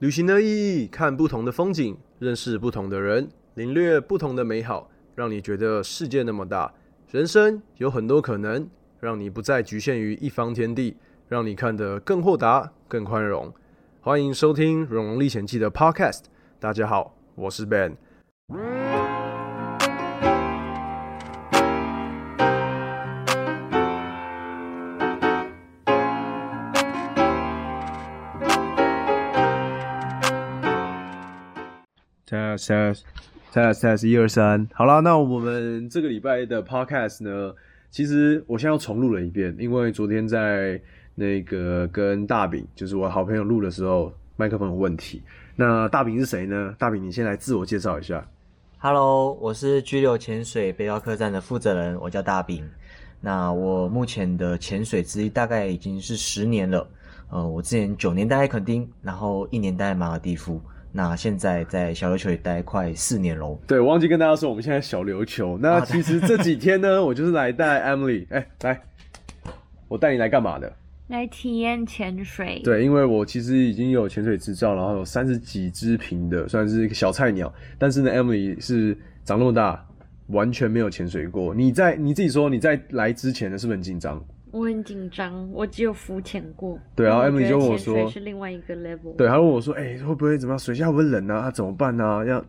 旅行的意义，看不同的风景，认识不同的人，领略不同的美好，让你觉得世界那么大，人生有很多可能，让你不再局限于一方天地，让你看得更豁达、更宽容。欢迎收听《荣荣历险记》的 Podcast。大家好，我是 Ben。Test test test，一二三，好啦，那我们这个礼拜的 podcast 呢，其实我现在又重录了一遍，因为昨天在那个跟大饼，就是我好朋友录的时候，麦克风有问题。那大饼是谁呢？大饼，你先来自我介绍一下。Hello，我是居留潜水背包客栈的负责人，我叫大饼。那我目前的潜水资历大概已经是十年了。呃，我之前九年待在垦丁，然后一年待在马尔地夫。那现在在小琉球也待快四年喽。对，我忘记跟大家说，我们现在小琉球。那啊其实这几天呢，我就是来带 Emily，哎、来，我带你来干嘛的？来体验潜水。对，因为我其实已经有潜水执照，然后有三十几只瓶的，算是一个小菜鸟。但是呢，Emily 是长那么大，完全没有潜水过。你在你自己说，你在来之前呢，是不是很紧张？我很紧张，我只有浮潜过。对然后但 Emily 就问我说是另外一个 level。对，他问我说：“哎、会不会怎么样？水下会不会冷啊？啊怎么办啊？要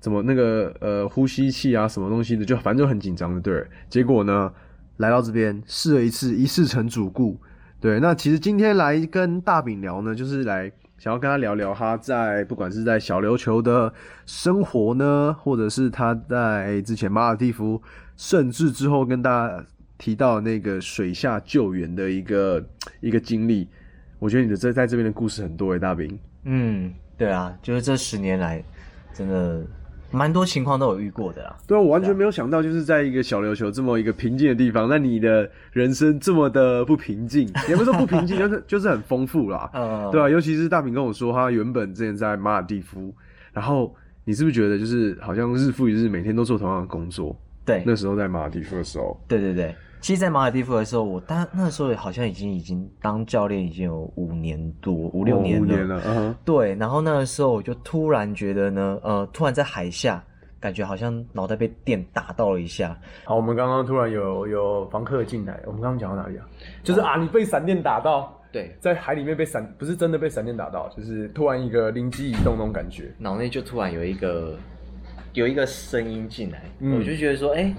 怎么那个呃呼吸器啊，什么东西的，就反正就很紧张的。对，结果呢，来到这边试了一次，一试成主顾。对，那其实今天来跟大饼聊呢，就是来想要跟他聊聊他在不管是在小琉球的生活呢，或者是他在之前马尔蒂夫，甚至之后跟大家提到那个水下救援的一个一个经历。我觉得你的这在这边的故事很多诶，大兵。嗯，对啊，就是这十年来，真的蛮多情况都有遇过的啦。对啊，我完全没有想到，就是在一个小琉球这么一个平静的地方，那你的人生这么的不平静，也不是说不平静，就是就是很丰富啦。嗯，对啊，尤其是大平跟我说，他原本之前在马尔蒂夫，然后你是不是觉得就是好像日复一日，每天都做同样的工作？对，那时候在马尔蒂夫的时候，对对对，其实，在马尔蒂夫的时候，我当那时候好像已经已经当教练已经有五年多五六哦年了。五年了，嗯哼，对，然后那个时候我就突然觉得呢，呃，突然在海下，感觉好像脑袋被电打到了一下。好，我们刚刚突然有有房客进来，我们刚刚讲到哪里啊？就是啊，你被闪电打到，对，在海里面被闪，不是真的被闪电打到，就是突然一个灵机一动那种感觉。脑内就突然有一个有一个声音进来，嗯。我就觉得说，哎、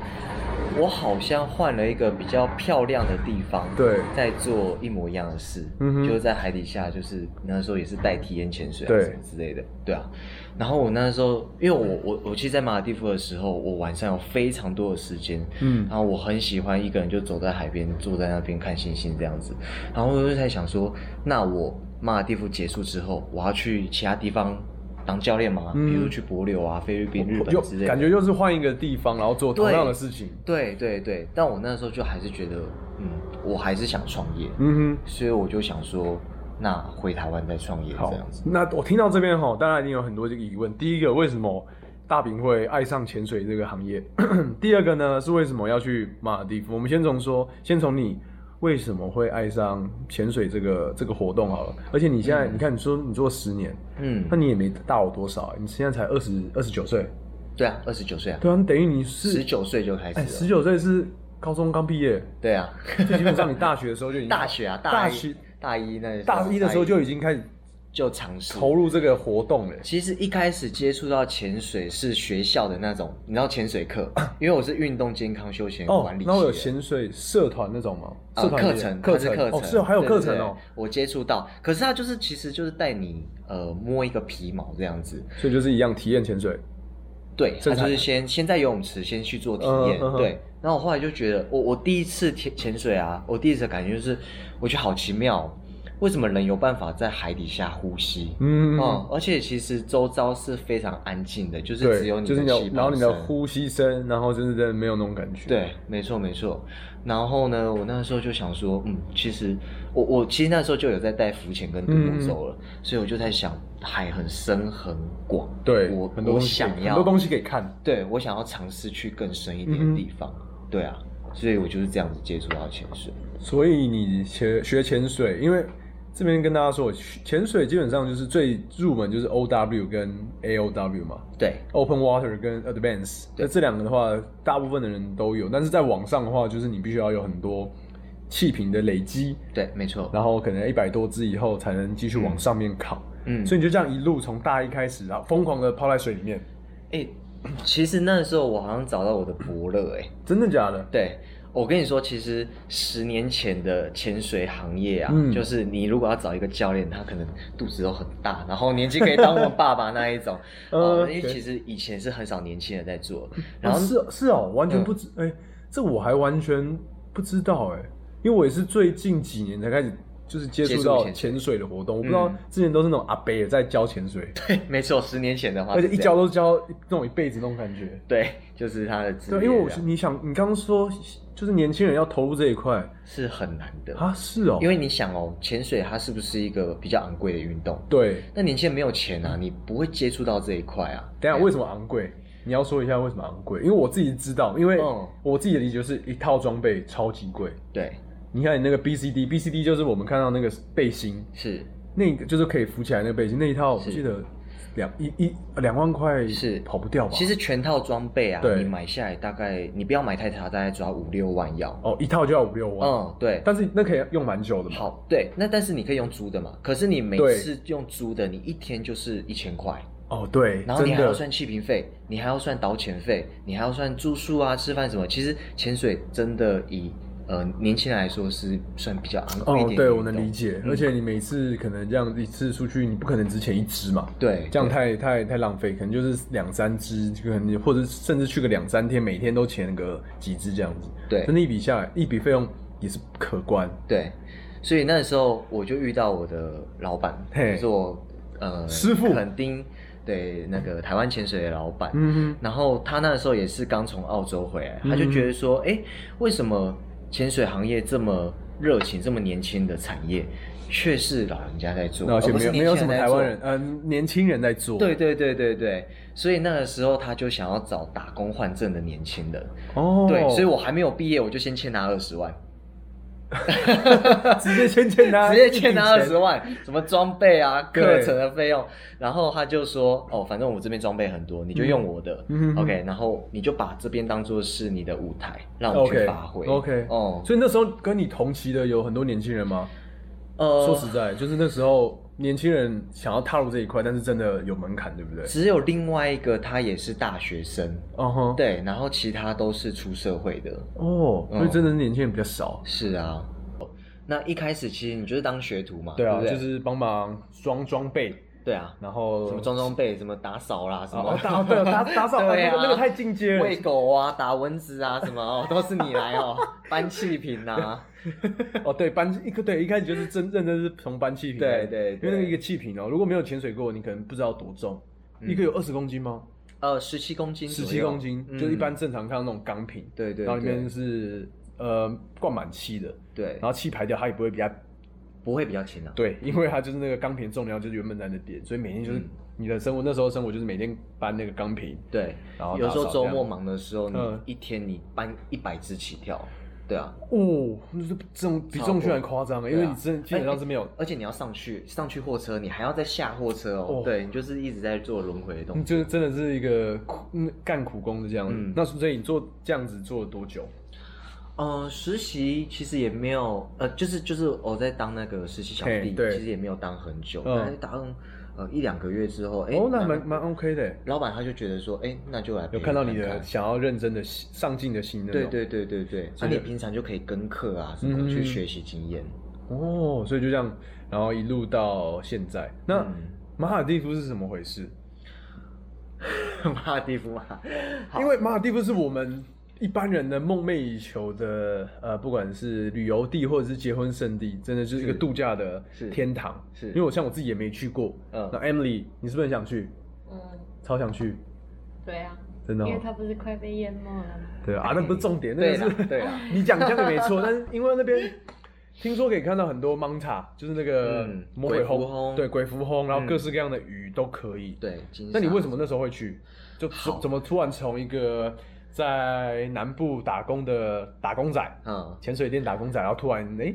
我好像换了一个比较漂亮的地方，对。在做一模一样的事，嗯就是在海底下，就是那时候也是带体验潜水啊对。什么之类的，对啊。然后我那时候，因为我我我其实，在马尔蒂夫的时候，我晚上有非常多的时间，嗯。然后我很喜欢一个人就走在海边，坐在那边看星星这样子。然后我就在想说，那我马尔蒂夫结束之后，我要去其他地方当教练吗？嗯比如去帛琉啊、菲律宾、日又本之类的。感觉又是换一个地方，然后做同样的事情。对对对，但我那时候就还是觉得，嗯，我还是想创业，嗯哼所以我就想说，那回台湾再创业这样子。。那我听到这边哈，当然一定有很多这个疑问。第一个，为什么大饼会爱上潜水这个行业？第二个呢，是为什么要去马尔蒂夫？我们先从说，先从你为什么会爱上潜水这个这个活动好了。而且你现在，你看你说你做十年，嗯。那，你也没大我多少啊，你现在才二十二十九岁，对啊，二十九岁啊，对啊，等于你是十九岁就开始。十九岁是高中刚毕业，对啊，就基本上你大学的时候就已经 大学啊，一大一大一那大一的时候就已经开始就尝试投入这个活动了。其实一开始接触到潜水是学校的那种，你知道潜水课，因为我是运动健康休闲哦管理。那我有潜水社团那种吗？呃社团也课程，课程课程哦，是哦还有课程哦，我接触到，可是它就是其实就是带你呃摸一个皮毛这样子，所以就是一样体验潜水。对，正常他就是先先在游泳池先去做体验，对。然后我后来就觉得，我我第一次潜潜水啊，我第一次的感觉就是，我觉得好奇妙哦，为什么人有办法在海底下呼吸？嗯哦，而且其实周遭是非常安静的，就是，只有你就是你的的气，泡然后你的呼吸声，然后就是真的没有那种感觉。，对，没错没错。然后呢，我那时候就想说，嗯，其实我我其实那时候就有在带浮潜跟独木舟了，所以我就在想，海很深很广，对，我我很多东西想要很多东西可以看。对我想要尝试去更深一点的地方，对啊，所以我就是这样子接触到潜水。所以你学学潜水，因为这边跟大家说，潜水基本上就是最入门就是 O W 跟 A O W 嘛对，，Open Water 跟 Advance。那这两个的话，大部分的人都有，但是在网上的话，就是你必须要有很多气瓶的累积，对，没错。然后可能一百多支以后才能继续往上面考。嗯，所以你就这样一路从大一开始，然后疯狂的泡在水里面，哎、其实那时候我好像找到我的伯乐，哎，真的假的？对。我跟你说，其实十年前的潜水行业啊，嗯就是你如果要找一个教练，他可能肚子都很大，然后年纪可以当我爸爸那一种。呃哦，因为其实以前是很少年轻人在做，然后、哦是是哦，完全不知哎、这我还完全不知道哎、因为我也是最近几年才开始就是接触到潜水的活动，我不知道嗯之前都是那种阿伯也在教潜水，对，没错，十年前的话而且一教都教那种一辈子那种感觉。对，就是他的对，因为我这样你想，你刚刚说就是年轻人要投入这一块是很难的，啊，是哦，因为你想哦，潜水它是不是一个比较昂贵的运动？对，那年轻人没有钱啊，你不会接触到这一块啊。等下为什么昂贵？你要说一下为什么昂贵？因为我自己知道，因为嗯我自己的理解就是一套装备超级贵。对，你看你那个 BCD，BCD 就是我们看到那个背心，是那个就是可以浮起来那个背心，那一套我记得两一一两万块是跑不掉吧？其实全套装备啊，你买下来大概你不要买太差，大概抓五六万要。哦，一套就要五六万，嗯，对。但是那可以用蛮久的嘛。好，对，那但是你可以用租的嘛？可是你每次用租的，你一天就是一千块，哦，对，然后你还要算气瓶费，你还要算导潜费，你还要算住宿啊、吃饭什么。其实潜水真的以呃年轻人来说是算比较昂贵一哦点，哦对，我能理解。嗯而且你每次可能这样一次出去，你不可能只潜一只嘛，对这样太太太浪费，可能就是两三只，可能或者甚至去个两三天，每天都潜个几只这样子。对真的，一笔下来，一笔费用也是可观。对，所以那时候我就遇到我的老板，嘿就是我呃师傅肯丁对那个台湾潜水的老板，嗯然后他那时候也是刚从澳洲回来，他就嗯觉得说，哎、为什么潜水行业这么热情、这么年轻的产业，却是老人家在做，哼，而且没有没有什么台湾人，呃，年轻人在做。对对对对对，所以那个时候他就想要找打工换证的年轻人，哦，对，所以我还没有毕业，我就先欠他二十万。直接欠欠他，直接欠他二十万。什么装备啊、课程的费用，然后他就说，哦，反正我这边装备很多，你就用我的、嗯嗯哼。O k 然后你就把这边当做是你的舞台，让我去 OK 发挥。OK，哦，所以那时候跟你同期的有很多年轻人吗？呃，说实在，就是那时候年轻人想要踏入这一块，但是真的有门槛，对不对？只有另外一个他也是大学生，哦哼，对，然后其他都是出社会的，哦，所以真的是年轻人比较少。是啊。那一开始其实你就是当学徒嘛，对啊，对对就是帮忙装装备，对啊，然后什么装装备，什么打扫啦，什么。哦打对打打扫，对啊。那个那个太进阶了。喂狗啊，打蚊子啊，什么哦，都是你来哦，搬气瓶啊，哦，对，搬一个对，一开始就是真认真是从搬气瓶对对对因为那个一个气瓶哦，如果没有潜水过，你可能不知道多重，嗯。一个有二十公斤吗？呃，十七公斤十，七公斤，嗯。就一般正常看到那种钢瓶，对对对然后里面是呃灌满气的，对。然，后气排掉，它也不会比较不会比较轻啊，对，因为它就是那个钢瓶重量就是原本在那点，所以每天就是嗯。你的生活，那时候生活就是每天搬那个钢瓶，对。然后，有时候周末忙的时候，你嗯。一天你搬一百只起跳，对啊，哦，那是这种比重训还夸张啊，因为你真基本上是没有，而且你要上去上去货车，你还要再下货车哦，哦。对你就是一直在做轮回的动你作。就是真的是一个苦嗯干苦工的这样。子。嗯。那所以你做这样子做了多久？呃，实习其实也没有，呃，就是就是我在当那个实习小弟，对其实也没有当很久，嗯大概当呃一两个月之后，哎、哦，那蛮蛮 OK 的，老板他就觉得说，哎、那就来有看到你陪看的想要认真的心上进的心那种。对对对对对，那、你平常就可以跟课啊什么、嗯去学习经验。哦，所以就这样，然后一路到现在。那嗯马尔蒂夫是怎么回事？马尔蒂夫嘛，好因为马尔蒂夫是我们一般人的梦寐以求的，呃，不管是旅游地或者是结婚圣地，真的就是一个度假的天堂。是因为我像我自己也没去过。嗯那 Emily，你是不是很想去？嗯，超想去，对啊，真的、哦因为。它不是快被淹没了吗？对啊，那不是重点，那对个是啦对啊 你讲这样也没错，但是因为那边听说可以看到很多 manta，就是那个嗯魔鬼轰对，鬼蝠轰，然后嗯各式各样的鱼都可以。对，金那你沙为什么那时候会去？就怎么突然从一个在南部打工的打工仔，嗯，潜水店打工仔，然后突然哎、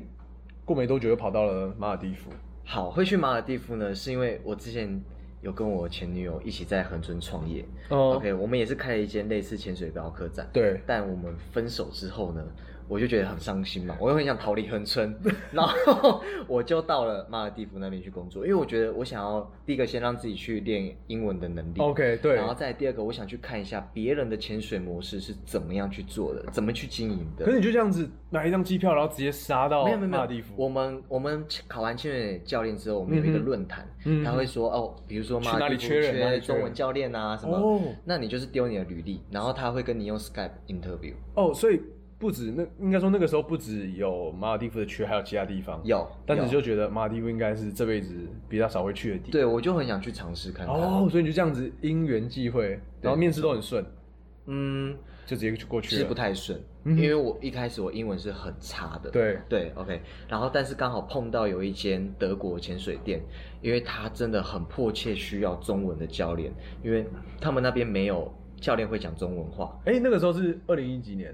过没多久又跑到了马尔蒂夫？好，会去马尔蒂夫呢，是因为我之前有跟我前女友一起在恒春创业。哦 OK，我们也是开了一间类似潜水标客栈。对但我们分手之后呢，我就觉得很伤心嘛，我又很想逃离恒春，然后我就到了马尔蒂夫那边去工作，因为我觉得我想要第一个先让自己去练英文的能力 OK，对然后再第二个我想去看一下别人的潜水模式是怎么样去做的，怎么去经营的。可是你就这样子买一张机票，然后直接杀到没有没有马尔地夫，我们我们考完潜水教练之后，我们有一个论坛，嗯他会说哦，比如说马尔地夫缺中文教练啊什么，哦那你就是丢你的履历，然后他会跟你用 Skype interview。哦，所以不止那应该说那个时候不止有马尔地夫的缺，还有其他地方。有，但是就觉得马尔地夫应该是这辈子比较少会去的地方。对我就很想去尝试看看。哦，所以你就这样子因缘际会，然后面试都很顺，嗯，就直接就过去了。其实不太顺，嗯因为我一开始我英文是很差的。对对，OK，然后但是刚好碰到有一间德国潜水店，因为他真的很迫切需要中文的教练，因为他们那边没有教练会讲中文话。哎，那个时候是二零一几年？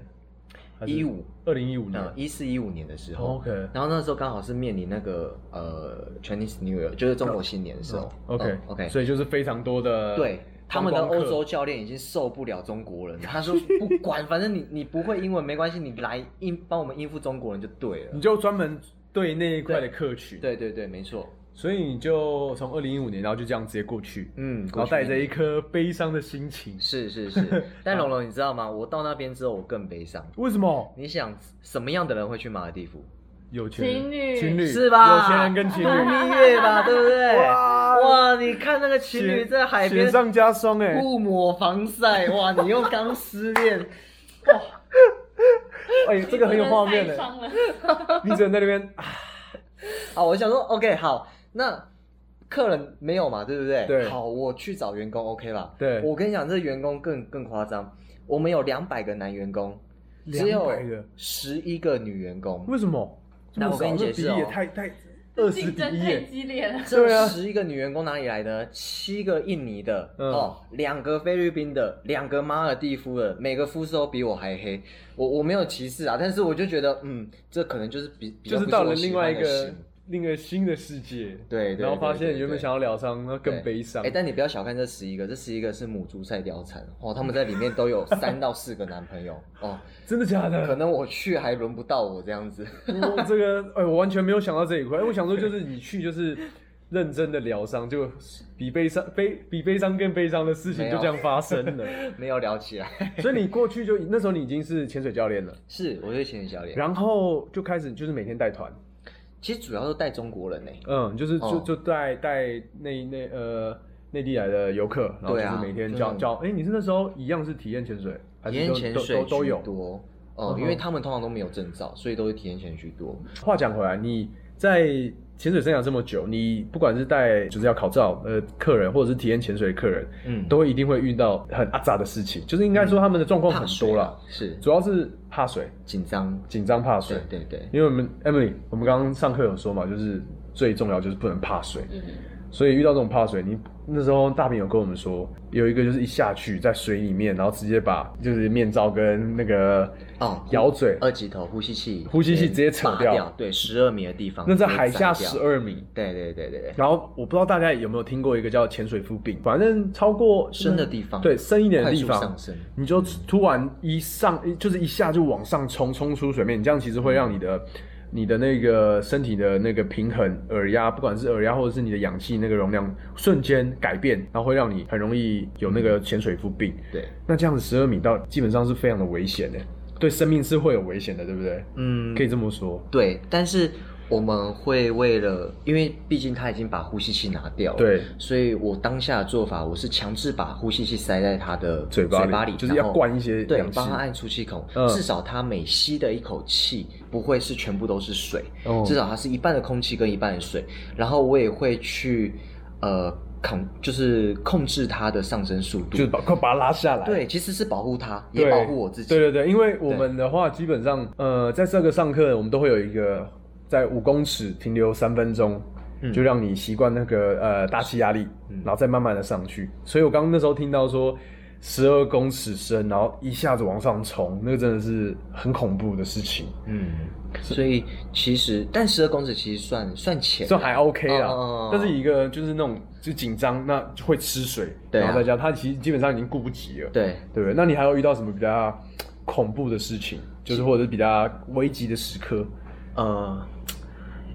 15，二零一五年嗯，。一四一五年的时候 OK 然后那时候刚好是面临那个呃 Chinese New Year，就是中国新年的时候。哦 OK 嗯 OK，所以就是非常多的对，他们的欧洲教练已经受不了中国人，他说不管，反正你 你不会英文没关系，你来应帮我们应付中国人就对了你。就专门对那一块的客群。，对对对，没错。所以你就从二零一五年，然后就这样直接过去，嗯，然后带着一颗悲伤的心情。是是是，但龙龙你知道吗？我到那边之后我更悲伤。为什么？你想什么样的人会去马尔蒂夫？有钱人情侣情侣是吧？有钱人跟情度侣，蜜月吧，对不对？哇哇，你看那个情侣在海边雪上加霜哎、不抹防晒，哇！你又刚失恋，哇哎、这个很有画面的。你只能在那边啊，好，我想说，OK，好，那客人没有嘛，对不对？对好，我去找员工，OK 吧？对我跟你讲，这员工更更夸张，我们有两百个男员工，只有200个十一个女员工。为什么？那我跟你解释哦这也太太二十比竞争太，激烈了。这对啊十一个女员工哪里来的？七个印尼的、嗯哦，两个菲律宾的，两个马尔蒂夫的，每个肤色都比我还黑。我我没有歧视啊，但是我就觉得，嗯，这可能就是比比较就是到了另外一个另一个新的世界。对对然后发现原本想要疗伤，那更悲伤哎、。但你不要小看这十一个，这十一个是母猪赛貂蝉哦，他们在里面都有三到四个男朋友哦，真的假的可？能我去还轮不到我这样子。我这个哎，我完全没有想到这一块。哎我想说就是你去就是认真的疗伤，就比悲伤悲比悲伤更悲伤的事情就这样发生了。没有聊起来，所以你过去就那时候你已经是潜水教练了，是我是潜水教练，然后就开始就是每天带团，其实主要都带中国人呢、嗯，就是就哦就带带内内呃内地来的游客，然后就是每天教教。哎，你是那时候一样是体验潜水，还是体验潜水居都都有？多哦、嗯因为他们通常都没有证照，所以都是体验潜居多。话讲回来，你在潜水生涯这么久，你不管是带就是要考照呃客人，或者是体验潜水的客人，嗯，都会一定会遇到很阿杂的事情，就是应该说他们的状况很多啦。啊，，是主要是怕水、紧张，紧张、怕水。对。对对，因为我们 Emily，我们刚刚上课有说嘛，就是最重要就是不能怕水，嗯，所以遇到这种怕水，你那时候大饼有跟我们说，有一个就是一下去在水里面，然后直接把就是面罩跟那个哦咬嘴，二级头呼吸器，呼吸器直接扯掉。拔掉，对，十二米的地方，那在海下十，二米。对对对对对，然后我不知道大家有没有听过一个叫潜水夫病，反正超过深的地方对深一点的地方速上升，你就突然一上就是一下就往上冲，冲出水面，你这样其实会让你的、你的那个身体的那个平衡、耳压，不管是耳压或者是你的氧气那个容量瞬间改变，然后会让你很容易有那个潜水夫病。对，那这样子十二米到基本上是非常的危险的，对生命是会有危险的，对不对？嗯可以这么说。对，但是我们会为了，因为毕竟他已经把呼吸器拿掉了，对，所以我当下的做法，我是强制把呼吸器塞在他的嘴巴里巴里，就是要灌一些对帮他按出气孔，嗯。至少他每吸的一口气不会是全部都是水，哦。至少它是一半的空气跟一半的水，然后我也会去呃控，就是控制它的上升速度，就是把快把它拉下来。对，其实是保护它，也保护我自己，对对对，因为我们的话，基本上，呃，在这个上课，我们都会有一个在五公尺停留三分钟，嗯就让你习惯那个呃大气压力，嗯然后再慢慢的上去。所以我刚刚那时候听到说十二公尺深，然后一下子往上冲，那个真的是很恐怖的事情。嗯，所以其实，但十二公尺其实算算浅，算还 OK 啦。哦但是一个就是那种就紧张，那就会吃水，对啊然后再加他其实基本上已经顾不及了，对，对不对？那你还有遇到什么比较恐怖的事情，就是或者是比较危急的时刻？呃，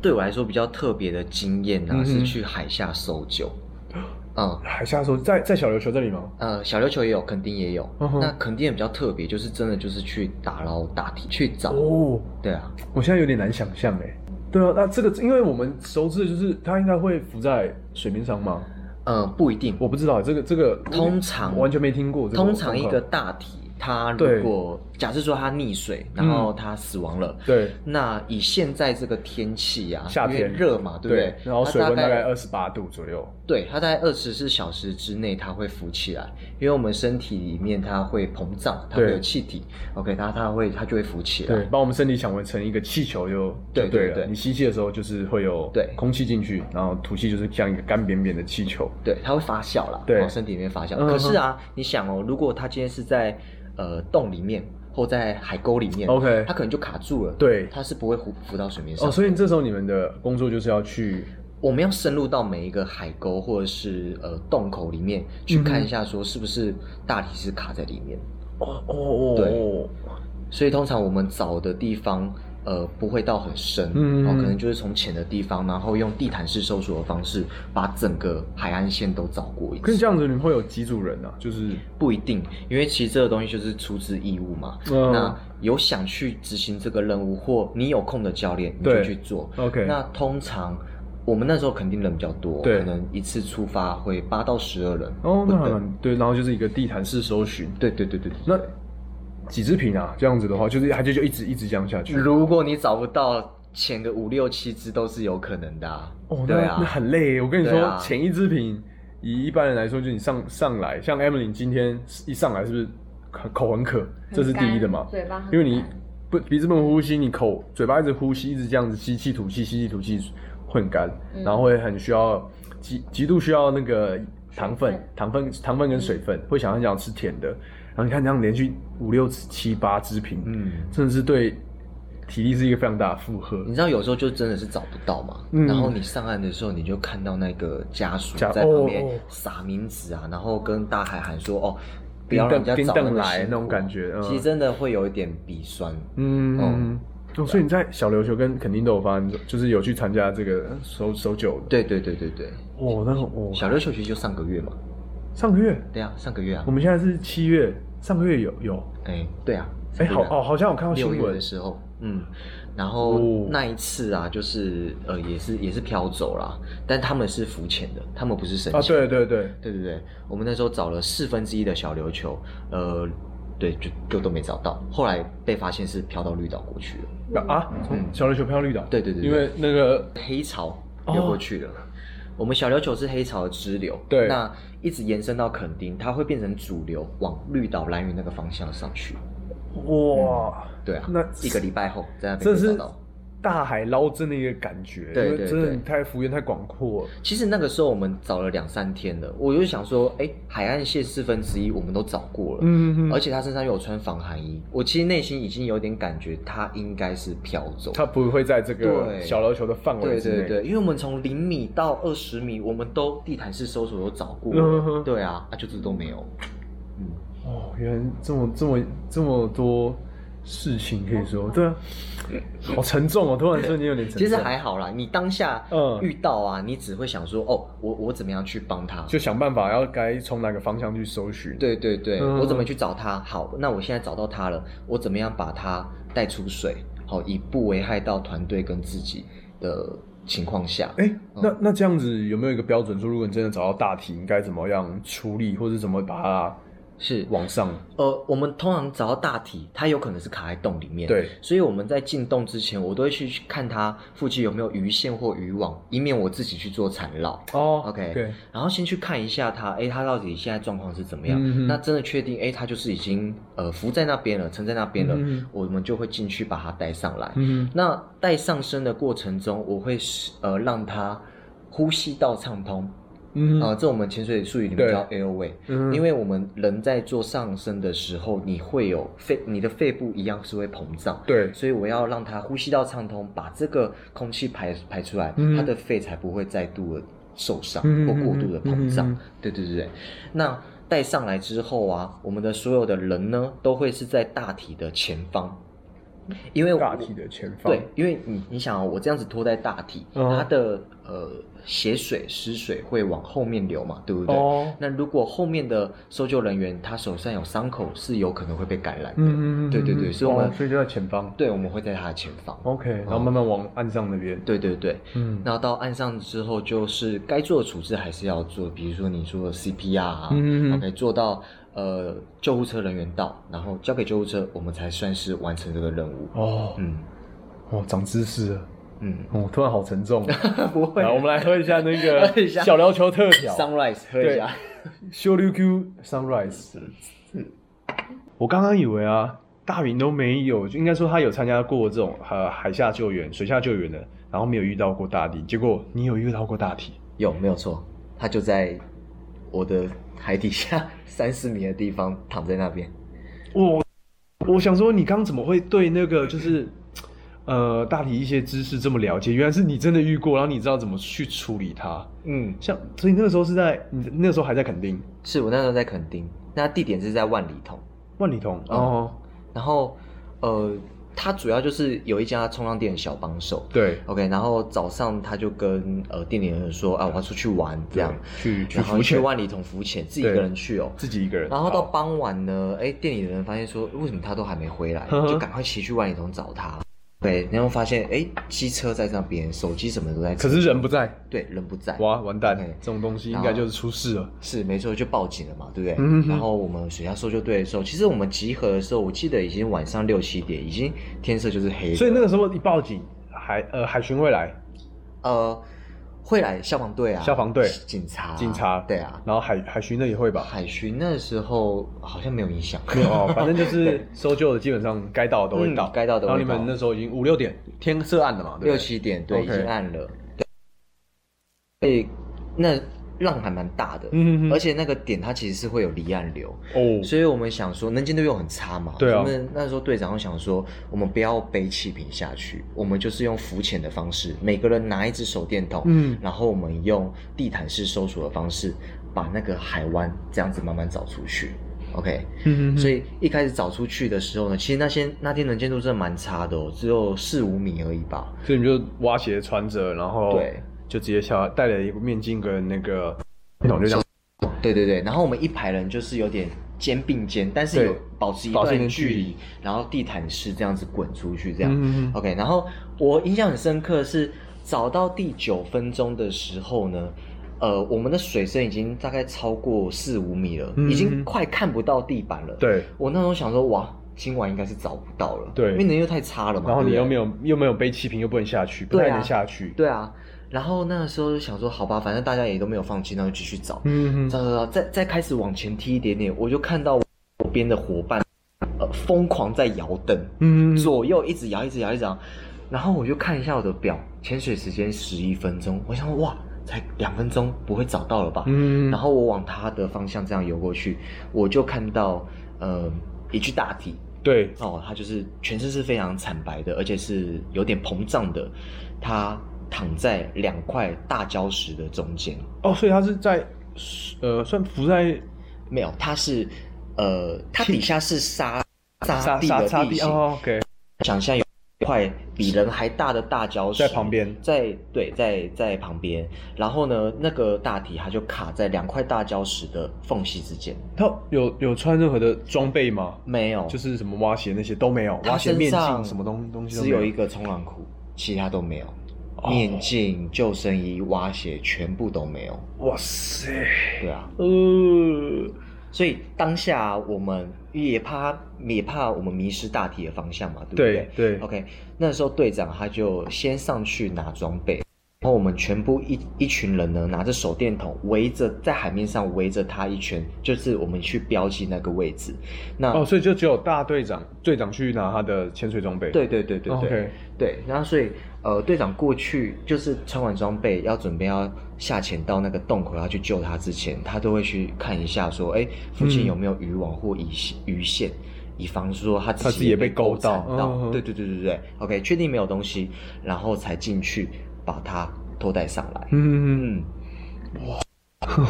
对我来说比较特别的经验呢、嗯是去海下搜救。嗯，海下搜在在小琉球这里吗？呃，小琉球也有，垦丁也有。嗯那垦丁也比较特别，就是真的就是去打捞大体，去找。哦，对啊，我现在有点难想象哎。对啊，那这个因为我们熟知的就是它应该会浮在水面上吗？呃，不一定。我不知道这个这个通常完全没听过通常一个大体，它如果假设说它溺水，然后它死亡了，对那以现在这个天气啊，夏天热嘛，对不对？然后水温大概概二十八度左右。对，它在二十四小时之内它会浮起来，因为我们身体里面它会膨胀，它会有气体，OK，它它会它就会浮起来。对，把我们身体想为成一个气球就对就对了。你吸气的时候就是会有对空气进去，然后吐气就是像一个干扁扁的气球。对，它会发酵了，对往身体里面发酵。嗯可是啊，你想哦，如果它今天是在呃洞里面或在海沟里面 OK 它可能就卡住了，对它是不会浮浮到水面上。哦，所以这时候你们的工作就是要去我们要深入到每一个海沟或者是呃洞口里面去看一下，说是不是大体是卡在里面。哦哦哦对所以通常我们找的地方，呃，不会到很深，嗯哦，可能就是从浅的地方，然后用地毯式搜索的方式，把整个海岸线都找过一次。可是这样子，你们会有几组人啊？就是不一定，因为其实这个东西就是出自义务嘛。嗯那有想去执行这个任务，或你有空的教练，你就去做。OK 那通常我们那时候肯定人比较多，可能一次出发会八到十二人。哦，那对，然后就是一个地毯式搜寻。对对对对对。那几只瓶啊？这样子的话，就是它就就一直一直这样下去。如果你找不到，前个五六七只都是有可能的、啊。哦，对啊那，很累。我跟你说，前一支瓶以一般人来说，就你上上来，像 Emily 今天一上来是不是口口很渴？这是第一的嘛？嘴巴因为你不鼻子不能呼吸，你口嘴巴一直呼吸，一直这样子吸气吐气，吸气吐气会很干，嗯然后会很需要极极度需要那个糖分、糖分、糖分跟水分，会想很想吃甜的。你看这样连续五六七八支瓶，嗯，真的是对体力是一个非常大的负荷。你知道有时候就真的是找不到嘛。嗯然后你上岸的时候，你就看到那个家属家在旁边撒名字啊，然后跟大海喊说：“哦，不要让人家冰找那来那种感觉嗯其实真的会有一点鼻酸。嗯，哦哦，所以你在小琉球跟垦丁都有发生，就是有去参加这个搜搜救的。对对对对对，哦，那个哦，小琉球其实就上个月嘛。上个月，对啊，上个月啊我。们现在是七月，上个月有有，哎，对啊。哎，好哦，好像我看到新闻。六月的，时候，嗯，然后哦那一次啊，就是呃，也是也是飘走啦，但他们是浮潜的，他们不是深潜。啊，对对对，对对对，我们那时候找了四分之一的小琉球，呃，对，就就都没找到，后来被发现是飘到绿岛过去了，啊，从小琉球飘绿岛，对对对对。因为那个黑潮流过去了。我们小琉球是黑潮的支流，对那一直延伸到垦丁，它会变成主流，往绿岛、蓝屿那个方向上去。哇，对啊，那一个礼拜后在那边这是被找到。大海捞针的一个感觉，对因为真的太幅员太广阔。了，其实那个时候我们找了两三天了，我就想说，哎，海岸线四分之一我们都找过了，嗯嗯而且他身上又有穿防寒衣，我其实内心已经有点感觉他应该是飘走。他不会在这个小琉球的范围对之内，对对，因为我们从零米到二十米，我们都地毯式搜索有找过了，嗯对啊，啊就是都没有。嗯，哦，原来这么这么这么多事情可以说，对啊，好沉重哦，突然瞬间有点沉重。其实还好啦，你当下嗯遇到啊，你只会想说，哦，我我怎么样去帮他？就想办法要该从哪个方向去搜寻。，对对对，嗯我怎么去找他？好，那我现在找到他了，我怎么样把他带出水？好，以不危害到团队跟自己的情况下，哎，那那这样子有没有一个标准说，如果你真的找到大题，应该怎么样处理，或者怎么把它是往上？呃，我们通常找到大体，它有可能是卡在洞里面，对，所以我们在进洞之前，我都会去看它附近有没有鱼线或渔网，以免我自己去做缠绕。哦 OK，对，然后先去看一下它，哎，它到底现在状况是怎么样？嗯那真的确定，哎，它就是已经呃浮在那边了，沉在那边了，嗯我们就会进去把它带上来。嗯，那带上升的过程中，我会使呃让它呼吸道畅通，嗯啊、这我们潜水术语里面叫 airway，、嗯因为我们人在做上升的时候，你会有肺，你的肺部一样是会膨胀，对。所以我要让它呼吸道畅通，把这个空气排排出来，嗯它的肺才不会再度的受伤嗯或过度的膨胀。对对对，那带上来之后啊，我们的所有的人呢，都会是在大体的前方，因为大体的前方，对，因为你你想哦，我这样子拖在大体，嗯它的呃血水湿水会往后面流嘛，对不对？哦。那如果后面的搜救人员他手上有伤口，是有可能会被感染的。嗯嗯嗯，对对对，所以我们、哦所以就在前方。对我们会在他的前方。，OK，然后慢慢往岸上那边，对对对，嗯。然后到岸上之后，就是该做的处置还是要做，比如说你说的 CPR 啊、嗯嗯嗯。O k 做到呃救护车人员到，然后交给救护车，我们才算是完成这个任务。哦嗯哦，长知识了，嗯，哦，突然好沉重。不会来，我们来喝一下那个 小琉球特调 Sunrise 喝一下。修溜 Q Sunrise。我刚刚以为啊，大饼都没有，就应该说他有参加过这种呃海下救援、水下救援的，然后没有遇到过大地。结果你有遇到过大体，有没有错？他就在我的海底下三四米的地方躺在那边。我我想说，你刚刚怎么会对那个就是呃大体一些知识这么了解？原来是你真的遇过，然后你知道怎么去处理它。嗯，像，所以那个时候是在你那个时候还在垦丁是我那时候在垦丁，那地点是在万里通。万里通哦，然后呃，他主要就是有一家冲浪店的小帮手。对，OK，然后早上他就跟呃店里人说啊，我要出去玩这样，去去然后浮潜，去万里同浮潜，自己一个人去哦。自己一个人，然后到傍晚呢，哎，店里的人发现说，为什么他都还没回来，就赶快骑去万里同找他。对，然后发现哎，机车在那边，手机什么都在，可是人不在，对人不在，哇，完蛋 OK 这种东西应该就是出事了。是没错，就报警了嘛，对不对？嗯然后我们水下搜救队的时候，其实我们集合的时候，我记得已经晚上六七点，已经天色就是黑。所以那个时候一报警，海呃海巡会来，呃，会来消防队啊，消防队。警察、警察。对啊。然后海海巡的也会吧？海巡那时候好像没有影响，没有哦，反正就是搜救的，基本上该到的都会到，嗯该到的然后你们那时候已经五六点，天色暗了嘛，六七点对已经暗了，对，那浪还蛮大的，嗯而且那个点它其实是会有离岸流，哦，所以我们想说能见度又很差嘛，对啊。我们那时候队长就想说，我们不要背气瓶下去，我们就是用浮潜的方式，每个人拿一支手电筒，嗯。然后我们用地毯式搜索的方式，把那个海湾这样子慢慢找出去。OK，、嗯哼哼。所以一开始找出去的时候呢，其实那些那天能见度真的蛮差的哦，只有四五米而已吧。所以你就挖鞋穿着，然后对，就直接下戴了一个面镜跟那个那种就这样，对对对，然后我们一排人就是有点肩并肩，但是有保持一段距离，然后地毯式这样子滚出去，这样。OK，然后我印象很深刻的是找到第九分钟的时候呢。呃，我们的水深已经大概超过四五米了，嗯已经快看不到地板了。对，我那时候想说，哇，今晚应该是找不到了，对因为能见度太差了嘛。然后你又没有又没有背气瓶，又不能下去，不太能下去，对啊，然后那个时候就想说，好吧，反正大家也都没有放弃，那就继续找。嗯嗯，找找找，再再开始往前踢一点点，我就看到我边的伙伴，呃，疯狂在摇灯，嗯，左右一直摇，一直摇，一直摇。然后我就看一下我的表，潜水时间十一分钟，我想说哇，才两分钟，不会找到了吧？嗯，然后我往他的方向这样游过去，我就看到呃一具大体，对，哦，他就是全身是非常惨白的，而且是有点膨胀的，他躺在两块大礁石的中间。哦，所以他是在呃算浮在没有，它是呃，它底下是沙沙沙地沙沙地的地形。哦，OK，想象有一块比人还大的大礁石在旁边在对，在在旁边。然后呢，那个大体它就卡在两块大礁石的缝隙之间。他有有穿任何的装备吗？没有，就是什么蛙鞋那些都没有，他蛙鞋、面镜什么东东西都没只有一个冲浪裤，其他都没有。哦。面镜、救生衣、蛙鞋全部都没有。哇塞，对啊，呃，所以当下我们也怕也怕我们迷失大体的方向嘛，对不对？对对。OK，那时候队长他就先上去拿装备，然后我们全部一一群人呢，拿着手电筒围着在海面上围着他一圈，就是我们去标记那个位置。那哦，所以就只有大队长队长去拿他的潜水装备。对对对对对、对，然后所以呃，队长过去就是穿完装备要准备要下潜到那个洞口要去救他之前，他都会去看一下说，哎，附近嗯有没有渔网或鱼鱼线。以防说他自己也被被勾到对对对对对，OK，确定没有东西，然后才进去把它拖带上来。嗯，嗯，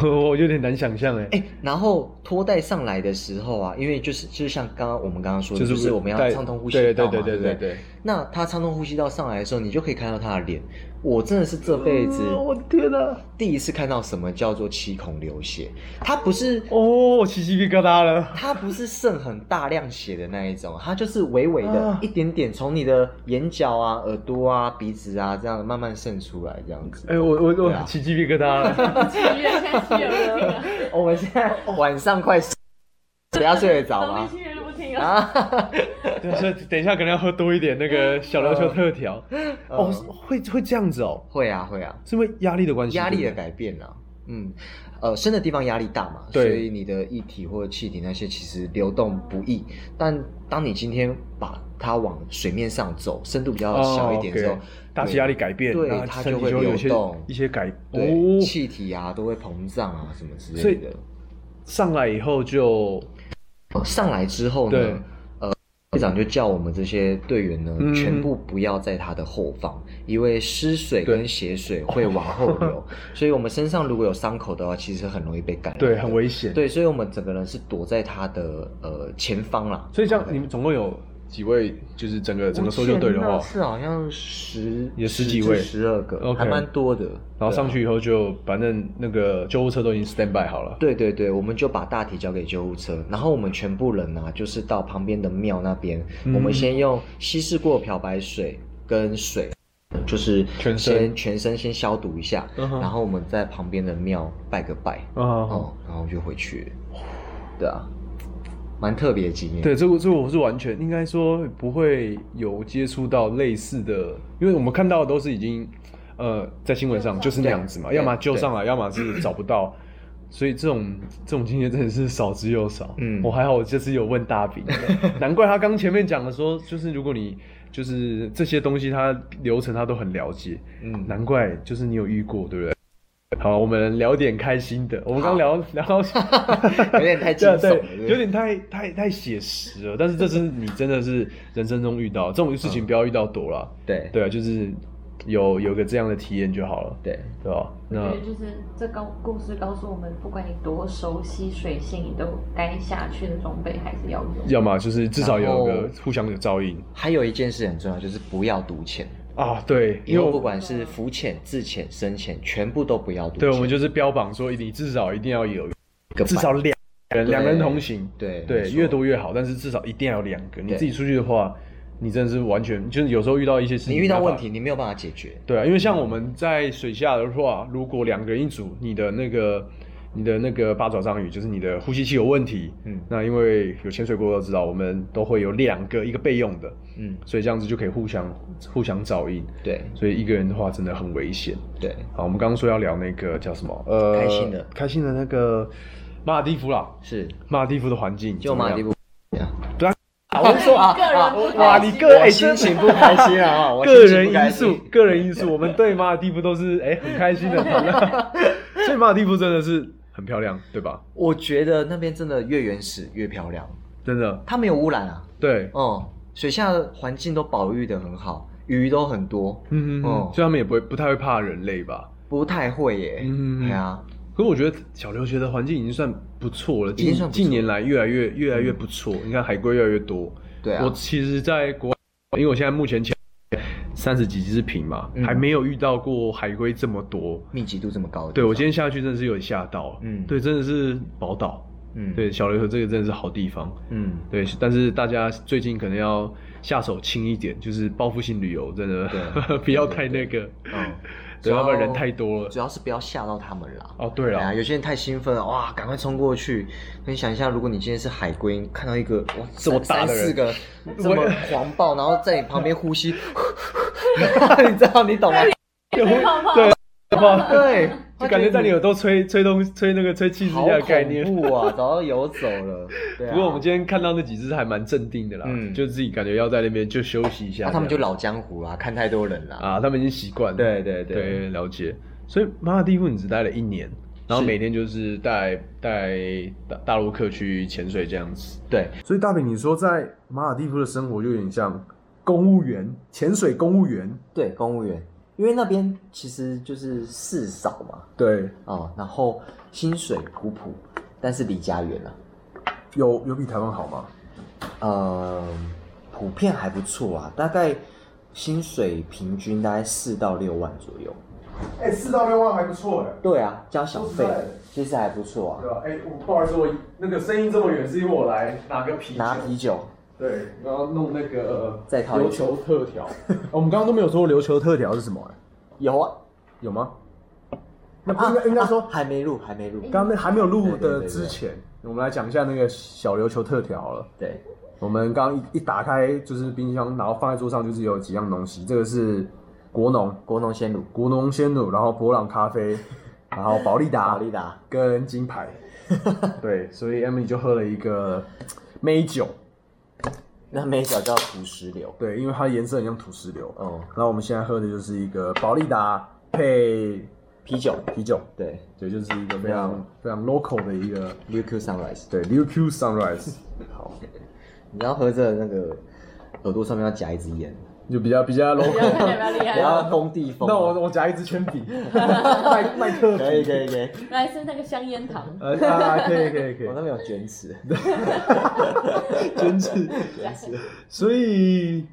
我有点难想象哎。哎，然后拖带上来的时候啊，因为就是就是像刚刚我们刚刚说的，就就是是我们要畅通呼吸道嘛，对对对对对对。那他畅通呼吸道上来的时候，你就可以看到他的脸。我真的是这辈子哦我的天哪！第一次看到什么叫做七孔流血，它不是哦，我起鸡皮疙瘩了。它不是渗很大量血的那一种，它就是微微的啊一点点从你的眼角啊、耳朵啊、鼻子啊这样慢慢渗出来，这样子。哎，我我我起鸡皮疙瘩了。我们现在晚上快睡，等下睡得着吗？啊，对，所以等一下可能要喝多一点那个小琉球特调。嗯。哦，会会这样子哦，会啊会啊，是因为压力的关系。压力的改变啊，嗯，呃，深的地方压力大嘛，对。所以你的液体或者气体那些其实流动不易。但当你今天把它往水面上走，深度比较小一点之后，大气压力改变，对它就会体有一些流动。一些改对，哦，气体啊都会膨胀啊什么之所以类的。上来以后就呃上来之后呢，呃，队长就叫我们这些队员呢，嗯全部不要在他的后方，因为湿水跟血水会往后流，所以我们身上如果有伤口的话，其实很容易被感染。对很危险。，对，所以我们整个人是躲在他的呃前方啦。所以这样你们总共有几位？就是整个整个搜救队的话是好像十有十几位十二个还蛮多的。然后上去以后就反正那个救护车都已经 stand by 好了。对对对，我们就把大体交给救护车，然后我们全部人啊，就是到旁边的庙那边，嗯我们先用稀释过漂白水跟水，就是全身先全身先消毒一下，然后我们在旁边的庙拜个拜，啊，哦，然后就回去。对啊，蛮特别的经验。对，这个这个我是完全应该说不会有接触到类似的，因为我们看到的都是已经呃在新闻上就是那样子嘛，要么救上来，要么是找不到，所以这种这种经验真的是少之又少。嗯我还好，我这次有问大饼，难怪他刚前面讲的说，就是如果你就是这些东西，他流程他都很了解，嗯，难怪就是你有遇过，对不对？好，我们聊点开心的。我们刚聊聊到 有点太惊悚了对有点太太太写实了。但是这是你真的是人生中遇到这种事情，不要遇到多了。对对啊，就是有有个这样的体验就好了，对，对吧？我觉那得就是这告故事告诉我们，不管你多熟悉水性，你都该下去的装备还是要有。要么就是至少有个互相的照应还有一件事很重要，就是不要赌钱。啊。对，以后不因为我管是浮潜、自潜、深潜，全部都不要。对我们就是标榜说，你至少一定要有至少两人两人同行，对，对错越多越好，但是至少一定要有两个。你对自己出去的话，你真的是完全就是有时候遇到一些事情，你遇到问题，你没有办法解决。对啊，因为像我们在水下的话，如果两个人一组，你的那个你的那个八爪章鱼，就是你的呼吸器有问题，嗯那因为有潜水过都知道，我们都会有两个，一个备用的，嗯，所以这样子就可以互相互相照应。对所以一个人的话真的很危险。对，好，我们刚刚说要聊那个叫什么？呃，开心的开心的那个马尔蒂夫啦，是马尔蒂夫的环境就马尔蒂夫。对啊，我是说啊个人哇，你个哎，我心真情不开心啊！个人因素，个人因素，我们对马尔蒂夫都是哎、很开心的，所以马尔蒂夫真的是很漂亮，对吧？我觉得那边真的越原始越漂亮，真的，它没有污染啊，对，哦、水下的环境都保育的很好，鱼都很多，嗯嗯嗯，哦所以他们也不会不太会怕人类吧？不太会耶。嗯对啊，可是我觉得小留学的环境已经算不错了，近近年来越来越越来越不错。你看海龟越来越多。对啊。我其实在国外，因为我现在目前潜三十几只平嘛，嗯。还没有遇到过海龟这么多。密集度这么高的地方。对我今天下去真的是有点吓到，嗯。对，真的是宝岛。嗯。对，小琉球这个真的是好地方。嗯。对，但是大家最近可能要下手轻一点，就是报复性旅游，真的 不要太那个，嗯，对，主要要不然人太多了。主要是不要吓到他们啦。哦，对啊，了，有些人太兴奋了，哇，赶快冲过去。你想一下，如果你今天是海龟，看到一个哇这么大的四个这么狂暴，然后在你旁边呼吸，你知道你懂吗？对泡，对，就感觉在你耳朵吹吹东吹那个吹气势一样的概念。恐怖啊，早就游走了。对啊不过我们今天看到那几只还蛮镇定的啦，嗯就自己感觉要在那边就休息一下他们就老江湖啦，看太多人啦。啊，他们已经习惯了。对对对对，了解。所以马尔蒂夫你只待了一年，然后每天就是带带大大陆客去潜水这样子。对，所以大饼，你说在马尔蒂夫的生活就有点像公务员，潜水公务员。对，公务员，因为那边其实就是事少嘛，对，哦，然后薪水普普，但是离家远了，有有比台湾好吗？呃，普遍还不错啊，大概薪水平均大概四到六万左右。哎、四到六万还不错哎。对啊，交小费其实还不错啊。对吧？哎、我不好意思，我那个声音这么远，是因为我来拿个啤酒。拿啤酒，对，然后弄那个再套一琉球特调。哦我们刚刚都没有说琉球特调是什么、哎有啊，有吗？那不应该、应该说啊，还没录，还没录。刚刚那还没有录的之前，我们来讲一下那个小琉球特调好了。对，我们刚刚一一打开就是冰箱，然后放在桌上就是有几样东西，这个是国农国农鲜乳，国农鲜乳，然后博朗咖啡，然后宝利达宝利达，跟金牌。对，所以 Emily 就喝了一个美酒，那美酒叫土石流。对，因为它颜色很像土石流。哦，然后我们现在喝的就是一个宝利达配啤酒，啤酒，对。对，就是一个非常非常 local 的一个 UQ Sunrise。对 Liu Q Sunrise，好，你要喝着那个耳朵上面要夹一支烟，就比较比较不要 local。看起来比较。工地风。那我我夹一支铅笔，麦麦克笔，可以可以可以，来是那个香烟糖，呃啊，可以可以可以我，那边有卷尺，卷尺。卷尺。所以，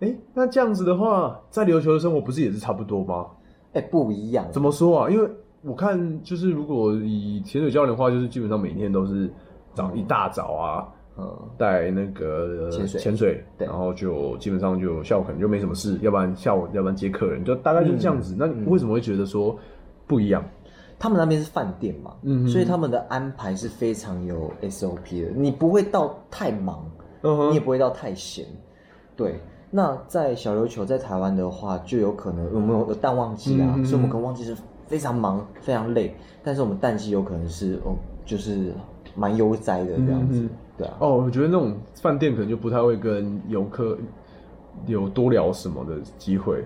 哎，那这样子的话，在琉球的生活不是也是差不多吗？哎，不一样。怎么说啊？因为我看就是如果以潜水教练的话，就是基本上每天都是早一大早啊，嗯，带那个潜水潜水，对然后就基本上就下午可能就没什么事，要不然下午要不然接客人，就大概就是这样子。那你为什么会觉得说不一样？他们那边是饭店嘛，嗯所以他们的安排是非常有 SOP 的，你不会到太忙，嗯你也不会到太闲。对，那在小琉球在台湾的话，就有可能我们有有淡旺季啊，嗯所以我们可能旺季是非常忙、非常累，但是我们淡季有可能是哦，就是蛮悠哉的这样子。对啊，哦，我觉得那种饭店可能就不太会跟游客有多聊什么的机会，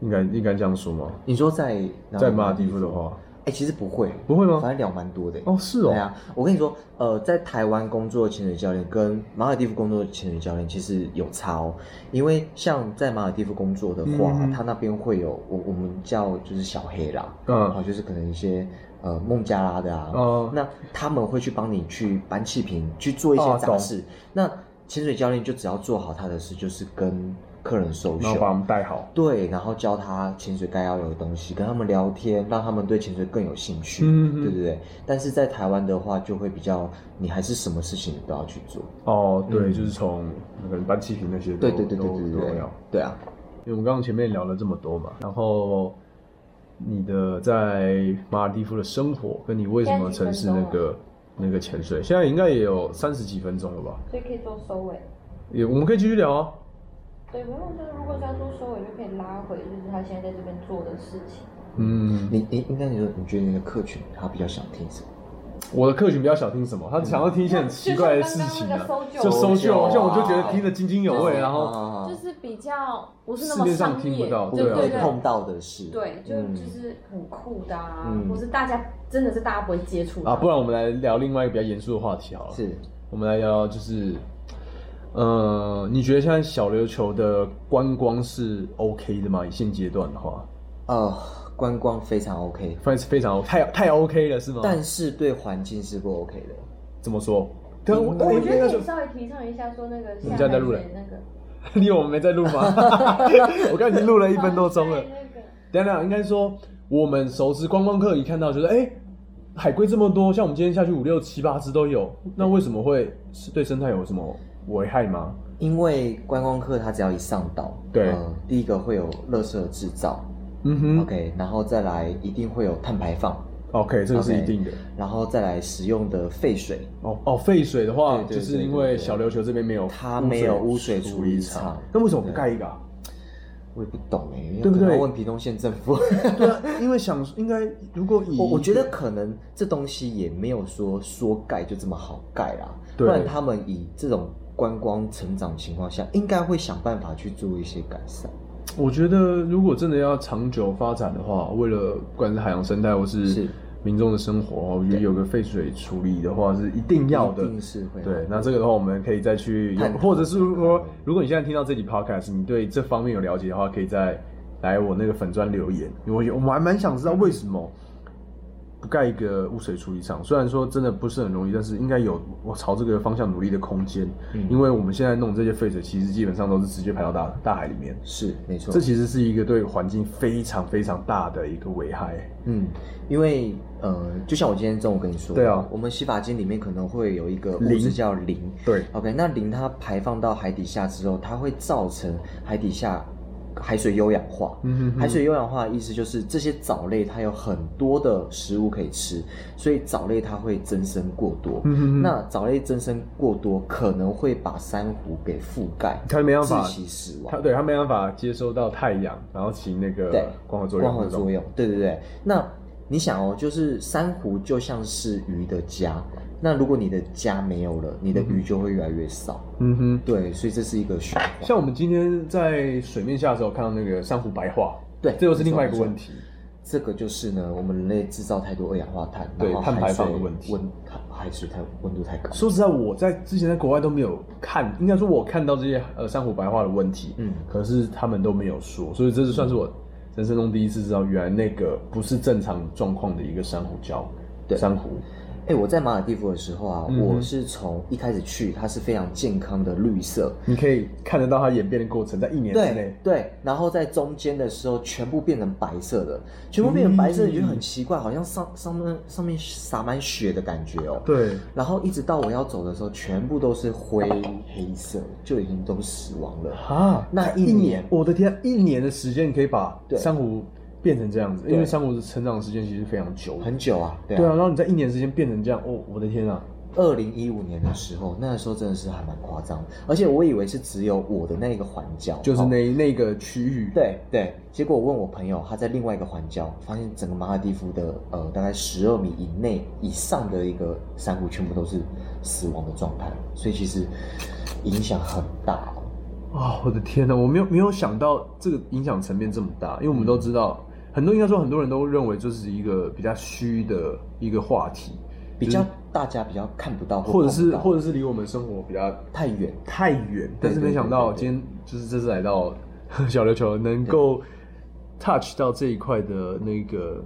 应该应该这样说吗？你说在在马尔地夫的，话，哎、其实不会，不会吗？反正聊蛮多的。哦，是哦，对啊，我跟你说，呃，在台湾工作的潜水教练跟马尔地夫工作的潜水教练其实有差哦。因为像在马尔地夫工作的话，嗯他那边会有我我们叫就是小黑啦，嗯好，就是可能一些呃孟加拉的啊，哦那他们会去帮你去搬气瓶，去做一些哦懂杂事。那潜水教练就只要做好他的事，就是跟客人收然后把我秀。们带好。对，然后教他潜水该要有的东西，跟他们聊天，让他们对潜水更有兴趣。嗯嗯嗯对对对。但是在台湾的话，就会比较，你还是什么事情你都要去做。哦，对，嗯就是从那个搬气瓶那些都，对对对对对对对都都要。，对啊。因为我们刚刚前面聊了这么多嘛，然后你的在马尔蒂夫的生活，跟你为什么从事那个那个潜水，现在应该也有三十几分钟了吧？所以可以做收尾。也我们可以继续聊啊。对，没有，就是如果是要做收尾，就可以拉回，就是他现在在这边做的事情。嗯，你你应该你说，你觉得你的客群他比较想听什么？我的客群比较想听什么，他想要听一些很奇怪的事情啊。就搜救搜救，啊像我就觉得听得津津有味，然后啊就是比较不是那么市面上商业，听不到不对碰到的事。对，就嗯。就是很酷的啊，嗯。或是大家真的是大家不会接触的。啊，不然我们来聊另外一个比较严肃的话题好了。是。我们来聊聊就是，呃，你觉得现在小琉球的观光是 OK 的吗？以现阶段的话，呃，观光非常 OK，非非常太太 OK 了是吗？但是对环境是不 OK 的。怎么说？对啊，我我觉得可稍微提倡一下，说那个你现在在录了那个 你以为我们没在录吗？我刚已经录了一分多钟了等一下，应该说我们熟知观光客一看到就是，哎、海龟这么多，像我们今天下去五六七八只都有，那为什么会是对生态有什么危害吗？因为观光客他只要一上岛，对呃第一个会有垃圾制造、嗯哼 o k 然后再来一定会有碳排放，，OK，这个是 OK 一定的。然后再来使用的废水，哦哦，废水的话，就是因为小琉球这边没有它没有污水处理厂那为什么不盖一个、啊？我也不懂哎，对不对问屏东县政府。对啊，因为想应该如果以我我觉得可能这东西也没有说说盖就这么好盖啦，不然他们以这种观光成长情况下，应该会想办法去做一些改善。我觉得如果真的要长久发展的话，为了不管是海洋生态或是是。民众的生活，我觉得有个废水处理的话是一定要的。一定是会。对，那这个的话，我们可以再去用，或者是说，如果你现在听到这集 podcast，你对这方面有了解的话，可以再来我那个粉砖留言，因为我我还蛮想知道为什么不盖一个污水处理厂。虽然说真的不是很容易，但是应该有我朝这个方向努力的空间。嗯因为我们现在弄这些废水，其实基本上都是直接排到大大海里面。是没错这。其实是一个对环境非常非常大的一个危害。嗯，因为呃，就像我今天中午跟你说，对啊我们洗发精里面可能会有一个物磷质叫磷。对 OK，那磷它排放到海底下之后，它会造成海底下海水优氧化。嗯哼哼海水优氧化的意思就是这些藻类它有很多的食物可以吃，所以藻类它会增生过多。嗯哼哼那藻类增生过多，可能会把珊瑚给覆盖，它没办法窒息死亡它。对它没办法接收到太阳，然后起那个对光合作用。光合作用，对对对。那你想哦，就是珊瑚就像是鱼的家，那如果你的家没有了，你的鱼就会越来越少。嗯哼。对，所以这是一个循环。像我们今天在水面下的时候看到那个珊瑚白化，对这又是另外一个问题。这个就是呢，我们人类制造太多二氧化碳，对碳排放的问题温海水太温度太高。说实在，我在之前在国外都没有看，应该说我看到这些呃珊瑚白化的问题，嗯可是他们都没有说，所以这是算是我人生中第一次知道，原来那个不是正常状况的一个珊瑚礁，对。珊瑚，哎、我在马尔地夫的时候啊，嗯我是从一开始去，它是非常健康的绿色，你可以看得到它演变的过程，在一年之内。对，然后在中间的时候全部变成白色的，全部变成白色，你觉得很奇怪，好像上上面上面洒满雪的感觉哦。对，然后一直到我要走的时候，全部都是灰黑色，就已经都死亡了。啊，那一一年我的天，一年的时间你可以把珊瑚变成这样子，因为珊瑚的成长时间其实非常久，很久啊，对对啊，啊。然后你在一年时间变成这样，哦，我的天啊！二零一五年的时候，那个时候真的是还蛮夸张，而且我以为是只有我的那个环礁，就是哦那那个区域，对对，结果我问我朋友，他在另外一个环礁，发现整个马尔地夫的呃大概十二米以内以上的一个珊瑚全部都是死亡的状态，所以其实影响很大哦。啊、我的天呐，我没有没有想到这个影响层面这么大，因为我们都知道，很多应该说很多人都认为这是一个比较虚的一个话题，比较大家比较看不到或者是或者是离我们生活比较太远，太远，但是没想到今天就是这次来到 小琉球，能够 touch 到这一块的那个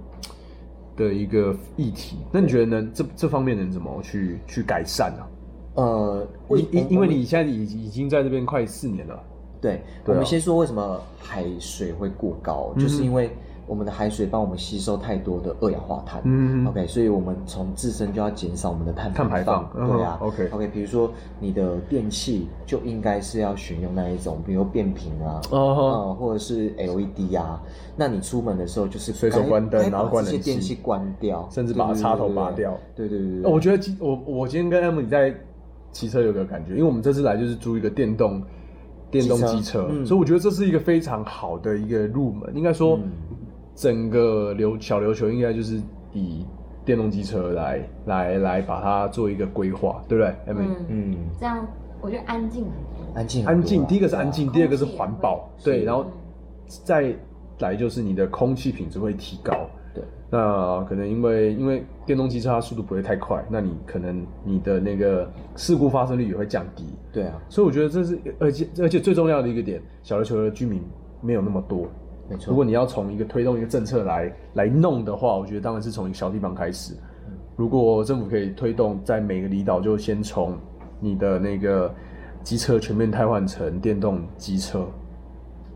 的一个议题，那你觉得呢？这这方面能怎么去去改善呢、呃，为因因因为你现在已已经在这边快四年了，对，对啊。我们先说为什么海水会过高，嗯就是因为我们的海水帮我们吸收太多的二氧化碳。嗯 OK，所以我们从自身就要减少我们的碳碳排放。对啊。嗯，OK OK，比如说你的电器就应该是要选用那一种，比如变频啊，哦嗯，或者是 LED 啊。那你出门的时候就是随手关灯然后该把这些关电器关掉，甚至把插头拔掉对对对。我觉得今我我今天跟 Emily 在骑车有个感觉，因为我们这次来就是租一个电动电动机机车车，嗯所以我觉得这是一个非常好的一个入门。应该说，嗯整个流小琉球应该就是以电动机车来来来把它做一个规划，对不对嗯，嗯，这样我觉得安静很多。安静啊安静，第一个是安静，第二个是环保，对，然后再来就是你的空气品质会提高。对，那可能因为因为电动机车它速度不会太快，那你可能你的那个事故发生率也会降低。对啊，所以我觉得这是，而且而且最重要的一个点，小琉球的居民没有那么多。没错。如果你要从一个推动一个政策来来弄的话，我觉得当然是从一个小地方开始。如果政府可以推动在每个离岛就先从你的那个机车全面汰换成电动机车，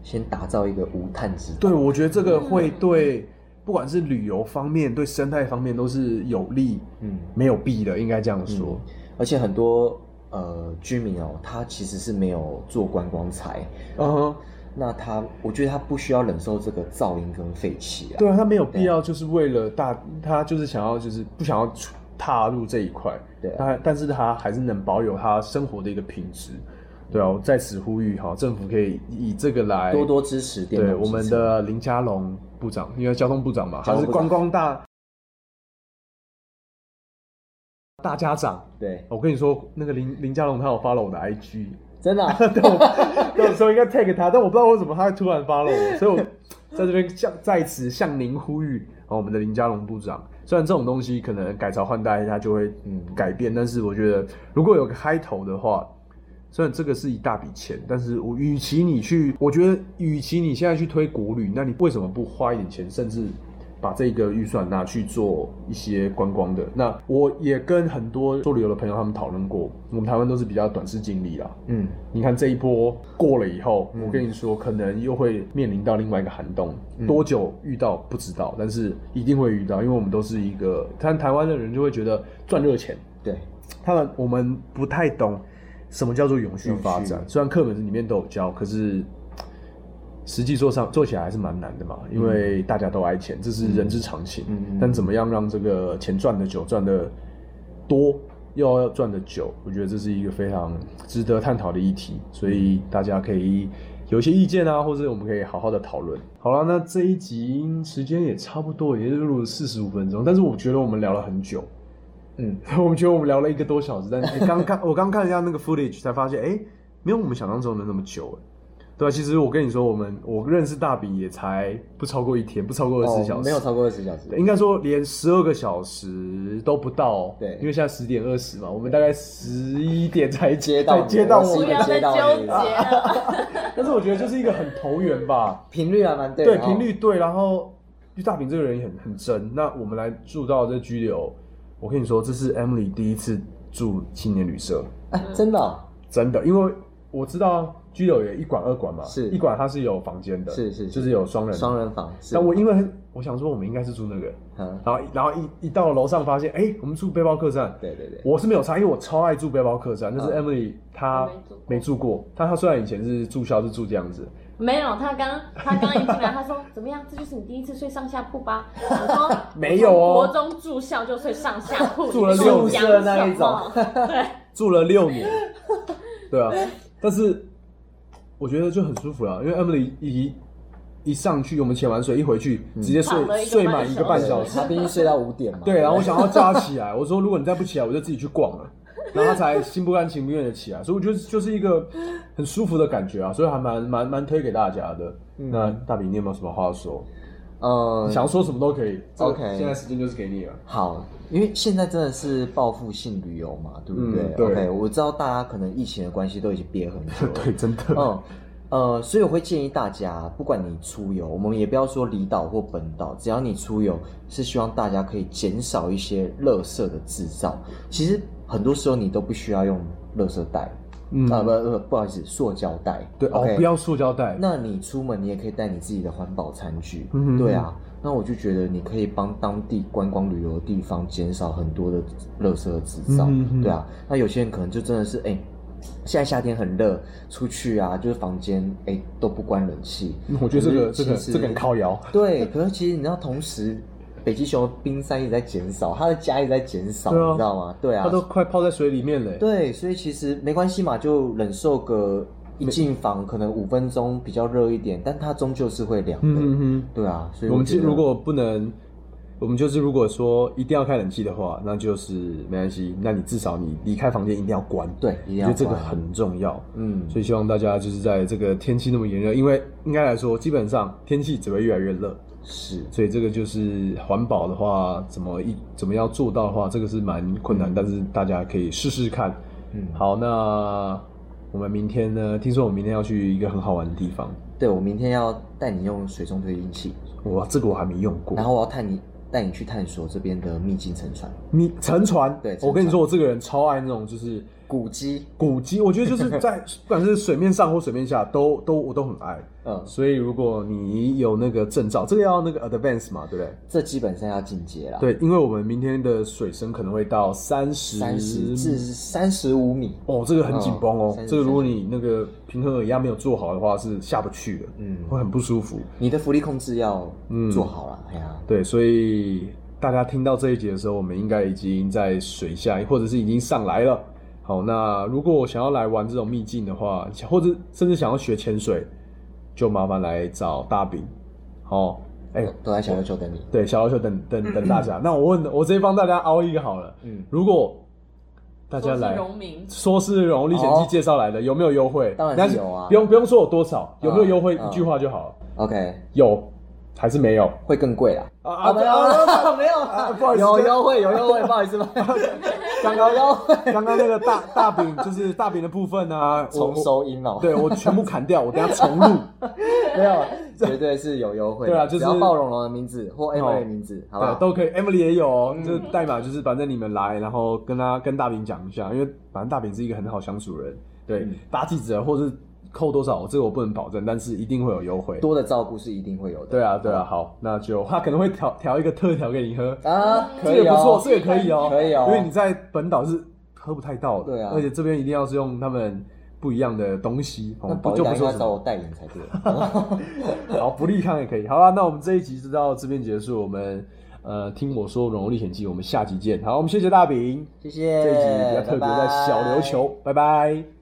先打造一个无碳之岛。对我觉得这个会对不管是旅游方面、对生态方面都是有利，嗯，没有弊的，应该这样说。而且很多呃居民哦，他其实是没有做观光财，嗯哼，那他我觉得他不需要忍受这个噪音跟废气啊。对啊，他没有必要，就是为了大，他就是想要，就是不想要出踏入这一块，对啊他但是他还是能保有他生活的一个品质。对啊，我在此呼吁哈，政府可以以这个来多多支持电对我们的林佳龙部长，因为交通部长嘛，他是观光大大家长。对，我跟你说，那个林林佳龙他有 follow 我的 IG，真的啊、对，我有时候应该 tag 他，但我不知道为什么他会突然 follow 我，所以我在这边向在此向您呼吁，哦，我们的林家龙部长，虽然这种东西可能改朝换代一下就会嗯改变，但是我觉得如果有个开头的话，虽然这个是一大笔钱，但是我与其你去，我觉得与其你现在去推国旅，那你为什么不花一点钱，甚至把这个预算拿去做一些观光的？那我也跟很多做旅游的朋友他们讨论过，我们台湾都是比较短视经历啦，嗯，你看这一波过了以后，我跟你说，可能又会面临到另外一个寒冬，多久遇到不知道，但是一定会遇到，因为我们都是一个，但台湾的人就会觉得赚热钱，对，他们我们不太懂什么叫做永续发展虽然课本里面都有教，可是实际做上做起来还是蛮难的嘛，因为大家都爱钱，这是人之常情。嗯嗯但怎么样让这个钱赚的久，赚的多，又要赚的久，我觉得这是一个非常值得探讨的议题，所以大家可以。有一些意见啊，或者我们可以好好的讨论。好了，那这一集时间也差不多，也是录了四十五分钟，但是我觉得我们聊了很久，嗯，我们觉得我们聊了一个多小时，但是刚看我刚看了一下那个 footage，才发现，哎、没有我们想象中的那么久，哎，对啊，其实我跟你说，我们我认识大比也才不超过一天，不超过二十小时，哦没有超过二十小时，应该说连十二个小时都不到，对因为现在十点二十嘛，我们大概十一点才接到才接到我们不要再接到。但是我觉得就是一个很投缘吧，频率还蛮对的对哦，频率对，然后因为大饼这个人也很很真。那我们来住到这居留，我跟你说，这是 Emily 第一次住青年旅社，哎，真的哦真的，因为我知道居留也一馆二馆嘛，是。一馆它是有房间的，是是是。就是有双人双。人房，是。但我因为我想说，我们应该是住那个，嗯，然后然后一一到楼上发现，哎、我们住背包客栈，对对对，我是没有差，因为我超爱住背包客栈，但是嗯。Emily 她没住过。但她虽然以前是住校是住这样子，没有，他刚他刚一进来，他说怎么样？这就是你第一次睡上下铺吧？我说 没有哦。国中住校就睡上下铺，住了六讲宿舍那一种。对，住了六年，对啊，但是我觉得就很舒服了，因为 Emily 一一上去，我们潜完水一回去，直接睡躺了一个睡满一个半半小时。对他，毕竟睡到五点嘛，对，然后我想要叫他起来，我说如果你再不起来，我就自己去逛了，然后他才心不甘情不愿的起来，所以我觉得就是一个很舒服的感觉啊，所以还蛮蛮蛮推给大家的。那大饼，你有没有什么话说？呃，想要说什么都可以。这个 OK 现在时间就是给你了。好，因为现在真的是报复性旅游嘛，对不对、嗯对我知道大家可能疫情的关系都已经憋很久了，对，真的。嗯，呃，所以我会建议大家，不管你出游，我们也不要说离岛或本岛，只要你出游，是希望大家可以减少一些垃圾的制造。其实很多时候你都不需要用垃圾袋，嗯啊、不不不好意思，塑胶袋。对哦不要塑胶袋。那你出门你也可以带你自己的环保餐具，嗯哼对啊。那我就觉得你可以帮当地观光旅游的地方减少很多的垃圾的制造，对啊。那有些人可能就真的是，哎、现在夏天很热，出去啊，就是房间哎、都不关冷气。我觉得这个这个这个很靠摇。对，可是其实你知道，同时北极熊冰山一直在减少，它的家一直在减少，你知道吗？对啊，它都快泡在水里面了。对，所以其实没关系嘛，就忍受个一进房可能五分钟比较热一点，但它终究是会凉的。嗯嗯嗯。对啊，所以我们觉得其如果不能，我们就是如果说一定要开冷气的话，那就是没关系。那你至少你离开房间一定要关。对一定要关这个很重要。嗯所以希望大家就是在这个天气那么炎热，因为应该来说，基本上天气只会越来越热。是所以这个就是环保的话，怎么一怎么样做到的话，这个是蛮困难，但是大家可以试试看。嗯好，那我们明天呢？听说我明天要去一个很好玩的地方，对我明天要带你用水中推进器，哇，这个我还没用过然。后我要探你带你去探索这边的秘境沉船、秘沉船，对我跟你说，我这个人超爱那种就是古迹。古迹，我觉得就是在 不管是水面上或水面下，都都我都很爱。嗯，所以如果你有那个证照，这个要那个 advance 嘛，对不对？这基本上要进阶了。，对，因为我们明天的水深可能会到三十三十至三十五米。哦，这个很紧绷哦。嗯这个如果你那个平衡耳压没有做好的话，是下不去的，嗯会很不舒服。你的浮力控制要嗯做好了，哎呀、对，所以大家听到这一节的时候，我们应该已经在水下，或者是已经上来了。好，那如果想要来玩这种秘境的话，或者甚至想要学潜水，就麻烦来找大饼。好，哎、都在小琉球等你。对，小要求等等等大家。那我问，我直接帮大家凹一个好了。嗯如果大家说是来说是荣历险记介绍来的，有没有优惠？当然是有啊不用不用说有多少，有没有优惠？嗯一句话就好了。OK，有还是没有？会更贵。啊啊，没有啦，没有啦，不好意思有优惠，有优惠，不好意思，不好意思 刚刚刚刚那个大大饼 就是大饼的部分啊，我重收音哦。对我全部砍掉，我等下重录。没有，绝对是有优惠。对啊就是只要报龙龙的名字或 Emily 哦的名字，好不对，都可以。Emily 也有哦，嗯这代码就是反正你们来，然后跟他跟大饼讲一下，因为反正大饼是一个很好相处的人，对嗯，打几折或是扣多少，这个我不能保证，但是一定会有优惠。多的照顾是一定会有的。对啊，对啊，好，那就他可能会调调一个特调给你喝，啊，可以这个不错，哦，这个可以哦，可以哦因为你在本岛是喝不太到的，对啊而且这边一定要是用他们不一样的东西，那就不说找我代言才对。好，不利康也可以。好了，那我们这一集就到这边结束。我们呃，听我说《荣荣历险记》，我们下集见。好，我们谢谢大饼。谢谢。这一集比较特别，在小琉球，拜拜